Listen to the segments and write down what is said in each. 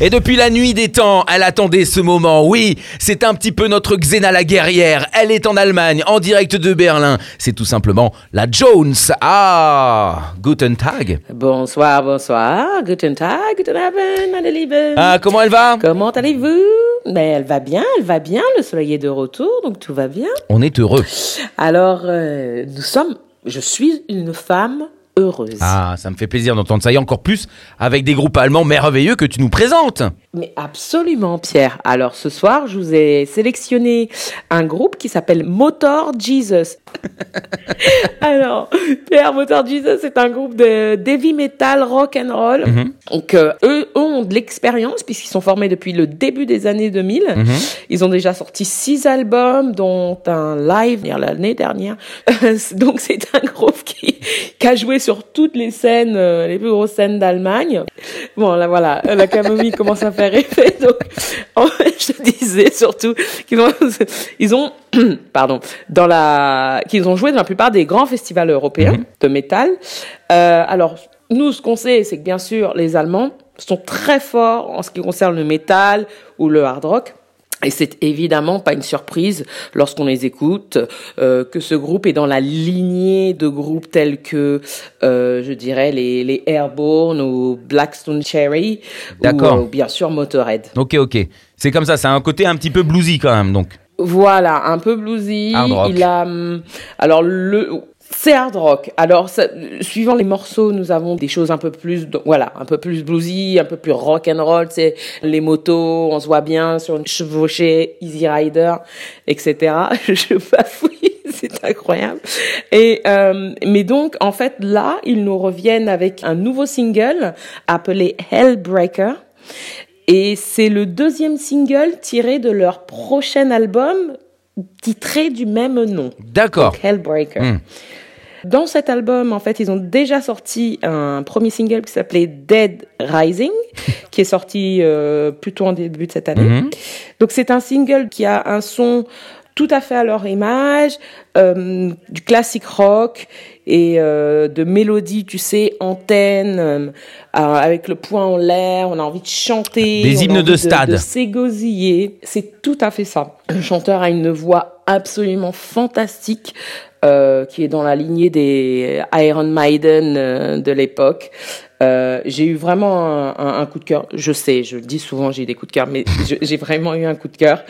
Et depuis la nuit des temps, elle attendait ce moment. Oui, c'est un petit peu notre Xena la guerrière. Elle est en Allemagne, en direct de Berlin. C'est tout simplement la Jones. Ah, Guten Tag. Bonsoir, bonsoir. Guten Tag, guten Abend, meine Lieben. Ah, comment elle va? Comment allez-vous? Mais elle va bien, elle va bien. Le soleil est de retour, donc tout va bien. On est heureux. Alors, euh, nous sommes. Je suis une femme heureuse. Ah, ça me fait plaisir d'entendre ça. Et encore plus avec des groupes allemands merveilleux que tu nous présentes. Mais absolument, Pierre. Alors, ce soir, je vous ai sélectionné un groupe qui s'appelle Motor Jesus. Alors, Pierre, Motor Jesus, c'est un groupe de heavy metal rock and roll. Donc, euh, eux ont de l'expérience puisqu'ils sont formés depuis le début des années 2000. Ils ont déjà sorti six albums, dont un live l'année dernière. Donc, c'est un groupe qui, qui a joué sur toutes les scènes, euh, les plus grosses scènes d'Allemagne. Bon, là, voilà, la camomille commence à faire effet. Donc, en fait, je te disais surtout qu'ils ont, ils ont, pardon, dans la, qu'ils ont joué dans la plupart des grands festivals européens de métal. Euh, alors, nous, ce qu'on sait, c'est que bien sûr, les Allemands sont très forts en ce qui concerne le métal ou le hard rock. Et c'est évidemment pas une surprise lorsqu'on les écoute euh, que ce groupe est dans la lignée de groupes tels que, euh, je dirais, les, les Airborne ou Blackstone Cherry ou D'accord. euh, bien sûr Motorhead. Ok, ok. C'est comme ça, c'est un côté un petit peu bluesy quand même, donc. Voilà, un peu bluesy. Hard rock. Il a, hum, alors le, c'est hard rock. Alors, ça- suivant les morceaux, nous avons des choses un peu plus, voilà, un peu plus bluesy, un peu plus rock and roll. C'est les motos, on se voit bien sur une chevauchée, Easy Rider, etc. Je bafouille, c'est incroyable. Et euh, mais donc, en fait, là, ils nous reviennent avec un nouveau single appelé Hellbreaker. Et c'est le deuxième single tiré de leur prochain album titré du même nom. D'accord. Hellbreaker. Hmm. Dans cet album, en fait, ils ont déjà sorti un premier single qui s'appelait Dead Rising, qui est sorti euh, plutôt en début de cette année. Mhm. Donc c'est un single qui a un son tout à fait à leur image, euh, du classique rock et euh, de mélodies, tu sais, antenne, euh, avec le poing en l'air, on a envie de chanter. Des on a hymnes envie de stade. De s'égosiller. C'est tout à fait ça. Le chanteur a une voix absolument fantastique. Euh, qui est dans la lignée des Iron Maiden euh, de l'époque. Euh, j'ai eu vraiment un, un- un coup de cœur. Je sais, je le dis souvent, j'ai eu des coups de cœur, mais j'ai vraiment eu un coup de cœur.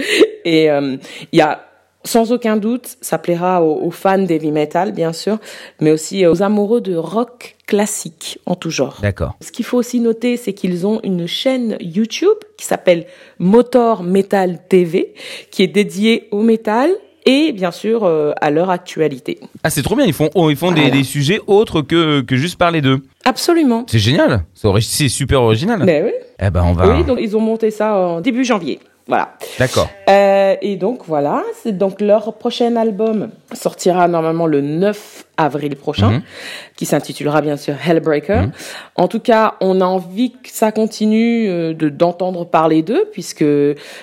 Et euh, il y a sans aucun doute, ça plaira aux, aux fans d'heavy metal, bien sûr, mais aussi aux amoureux de rock classique en tout genre. D'accord. Ce qu'il faut aussi noter, c'est qu'ils ont une chaîne YouTube qui s'appelle Motor Metal TV, qui est dédiée au métal et bien sûr euh, à leur actualité. Ah, c'est trop bien. Ils font, oh, ils font des, Voilà. des sujets autres que, que juste parler d'eux. Absolument. C'est génial. C'est super original. Mais oui. Eh ben, on va. Oui, donc ils ont monté ça en début janvier. Voilà. D'accord. Euh, et donc voilà, c'est donc leur prochain album sortira normalement le 9 avril prochain, Mhm. qui s'intitulera bien sûr Hellbreaker. En tout cas, on a envie que ça continue euh, de d'entendre parler d'eux, puisque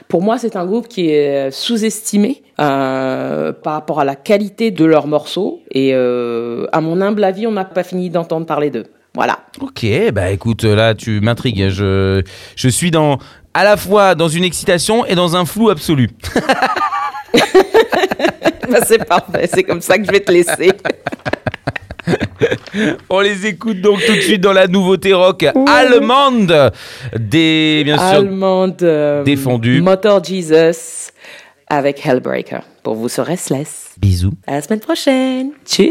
pour moi c'est un groupe qui est sous-estimé euh, par rapport à la qualité de leurs morceaux. Et euh, à mon humble avis, on n'a pas fini d'entendre parler d'eux. Voilà. Ok, bah écoute, là tu m'intrigues. Je, je suis dans à la fois dans une excitation et dans un flou absolu. Bah, c'est parfait, c'est comme ça que je vais te laisser. On les écoute donc tout de suite dans la nouveauté rock allemande des bien sûr. Allemande euh, Défendu. Motor Jesus avec Hellbreaker. Pour vous sur Restless. Bisous. À la semaine prochaine. Tchuss.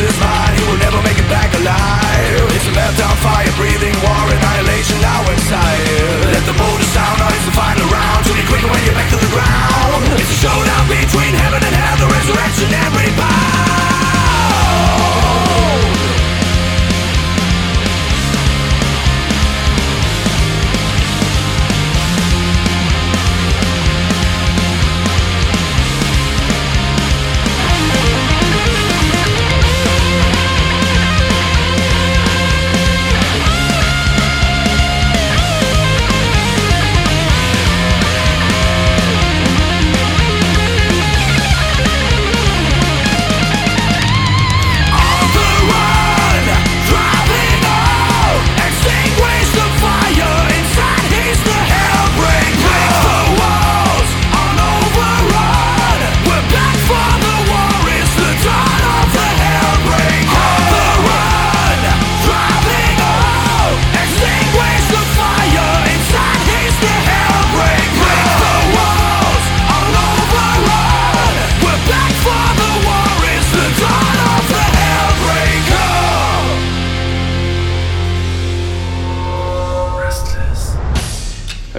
is